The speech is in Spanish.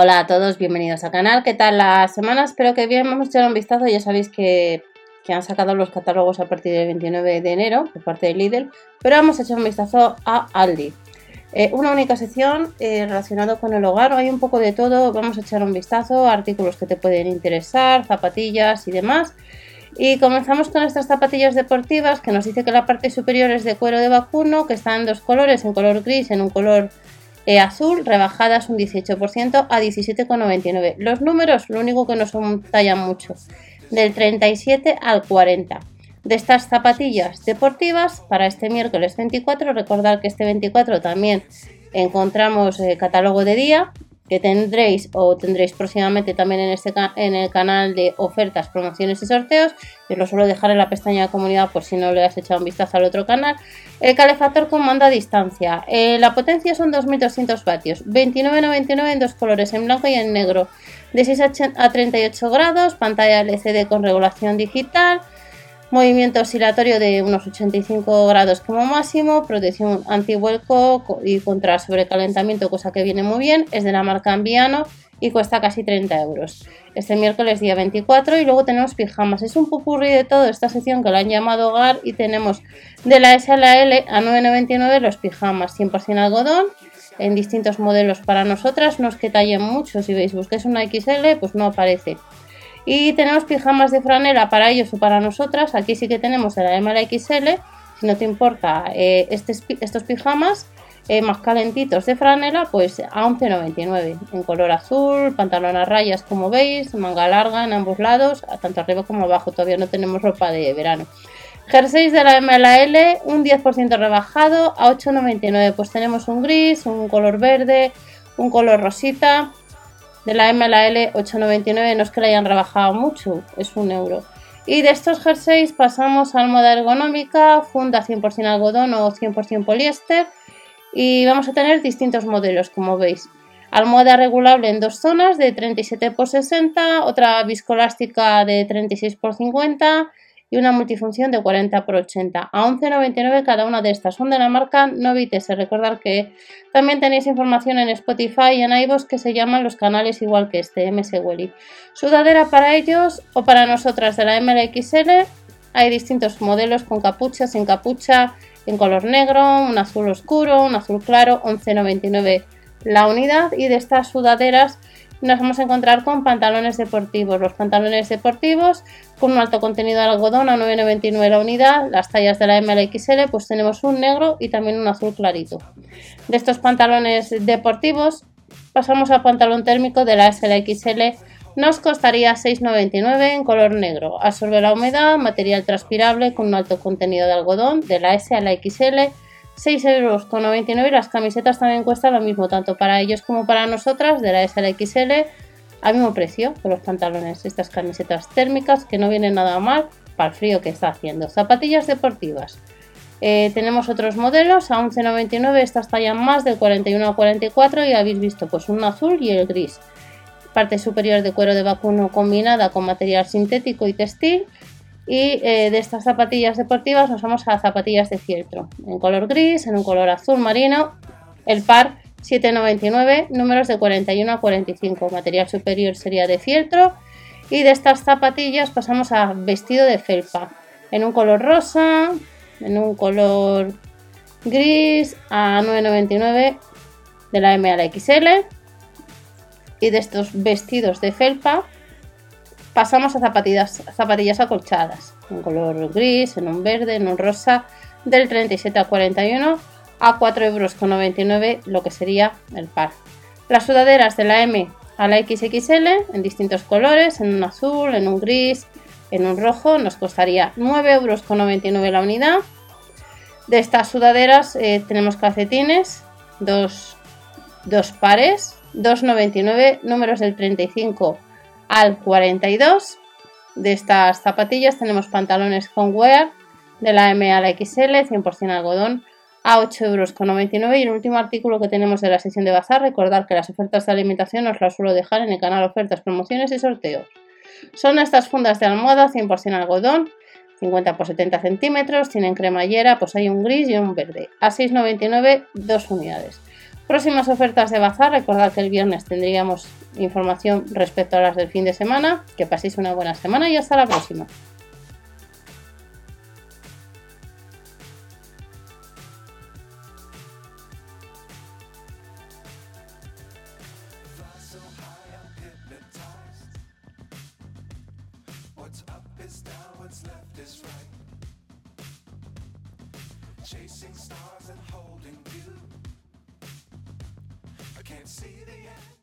Hola a todos, bienvenidos al canal. ¿Qué tal la semana? Espero que bien. Vamos a echar un vistazo. Ya sabéis que, han sacado los catálogos a partir del 29 de enero por parte de Lidl. Pero vamos a echar un vistazo a Aldi. Eh, una única sección eh, relacionada con el hogar. Hay un poco de todo. Vamos a echar un vistazo. Artículos que te pueden interesar, zapatillas y demás. Y comenzamos con estas zapatillas deportivas que nos dice que la parte superior es de cuero de vacuno, que está en dos colores, en color gris, en un color e azul, rebajadas un 18% a 17,99. Los números, lo único que no son tallan mucho, del 37 al 40. De estas zapatillas deportivas, para este miércoles 24, recordad que este 24 también encontramos el catálogo de día que tendréis o tendréis próximamente también en, este en el canal de ofertas, promociones y sorteos. Os lo suelo dejar en la pestaña de comunidad por si no le has echado un vistazo al otro canal. El calefactor con mando a distancia. Eh, la potencia son 2200 vatios. 29,99 en dos colores, en blanco y en negro. De 6 a 38 grados, pantalla LCD con regulación digital movimiento oscilatorio de unos 85 grados como máximo, protección anti-vuelco y contra sobrecalentamiento, cosa que viene muy bien, es de la marca Ambiano y cuesta casi 30 euros. Este miércoles día 24 y luego tenemos pijamas. Es un popurrí de todo esta sección que la han llamado hogar y tenemos de la S a la L a 9,99 los pijamas 100% algodón en distintos modelos para nosotras. No es que tallen mucho, si veis busquéis una XL pues no aparece. Y tenemos pijamas de franela para ellos o para nosotras. Aquí sí que tenemos el M la XL. Si no te importa eh, estos pijamas eh, más calentitos de franela, pues a 11,99 en color azul, pantalón a rayas como veis, manga larga en ambos lados, tanto arriba como abajo. Todavía no tenemos ropa de verano. Jerseys de la MLL, un 10% rebajado a 8,99. Pues tenemos un gris, un color verde, un color rosita de la M a la L 8,99 no es que la hayan rebajado mucho, es un euro. Y de estos jerseys pasamos a moda ergonómica, funda 100% algodón o 100% poliéster y vamos a tener distintos modelos como veis. Almohada regulable en dos zonas de 37 x 60, otra viscolástica de 36 x 50 y una multifunción de 40 x 80 a 11,99 cada una de estas. Son de la marca Novites. Recordar que también tenéis información en Spotify y en iVoox que se llaman los canales igual que este, MS Welly. Sudadera para ellos o para nosotras de la MLXL. Hay distintos modelos con capucha, sin capucha, en color negro, un azul oscuro, un azul claro, 11,99 la unidad. Y de estas sudaderas nos vamos a encontrar con pantalones deportivos. Los pantalones deportivos con un alto contenido de algodón a 9,99 la unidad. Las tallas de la MLXL pues tenemos un negro y también un azul clarito. De estos pantalones deportivos pasamos al pantalón térmico de la SLXL. Nos costaría 6,99 en color negro. Absorbe la humedad, material transpirable con un alto contenido de algodón de la S a la XL 6,99 euros las camisetas también cuestan lo mismo, tanto para ellos como para nosotras, de la SLXL, al mismo precio que los pantalones. Estas camisetas térmicas que no vienen nada mal para el frío que está haciendo. Zapatillas deportivas. Eh, tenemos otros modelos a 11,99, estas tallan más del 41 a 44 y habéis visto pues un azul y el gris. Parte superior de cuero de vacuno combinada con material sintético y textil y eh, de estas zapatillas deportivas nos vamos a zapatillas de fieltro, en color gris, en un color azul marino, el par 7,99, números de 41 a 45, material superior sería de fieltro. Y de estas zapatillas pasamos a vestido de felpa, en un color rosa, en un color gris a 9,99 de la M a la XL y de estos vestidos de felpa pasamos a zapatillas, zapatillas acolchadas, en color gris, en un verde, en un rosa, del 37 a 41 a 4,99 euros, lo que sería el par. Las sudaderas de la M a la XXL en distintos colores, en un azul, en un gris, en un rojo, nos costaría 9,99 euros la unidad. De estas sudaderas eh, tenemos calcetines, dos, dos pares, 2,99, números del 35 al 42 de estas zapatillas tenemos pantalones wear de la M a la XL 100% algodón a 8,99 euros y el último artículo que tenemos de la sesión de bazar recordar que las ofertas de alimentación os las suelo dejar en el canal ofertas, promociones y sorteos. Son estas fundas de almohada 100% algodón 50 por 70 centímetros tienen cremallera pues hay un gris y un verde a 6,99 dos unidades Próximas ofertas de bazar, recordad que el viernes tendríamos información respecto a las del fin de semana. Que paséis una buena semana y hasta la próxima. Chasing stars and holding. Can't see the end.